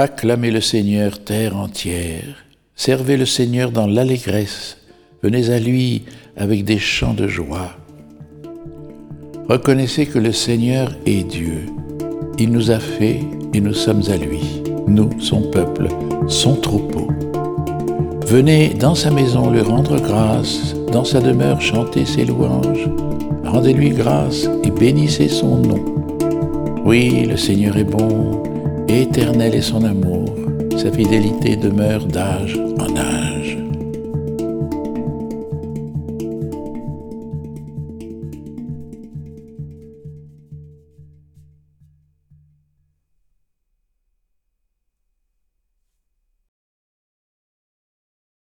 Acclamez le Seigneur, terre entière. Servez le Seigneur dans l'allégresse. Venez à lui avec des chants de joie. Reconnaissez que le Seigneur est Dieu. Il nous a fait et nous sommes à lui, nous, son peuple, son troupeau. Venez dans sa maison lui rendre grâce, dans sa demeure chanter ses louanges. Rendez-lui grâce et bénissez son nom. Oui, le Seigneur est bon, éternel est son amour, sa fidélité demeure d'âge en âge.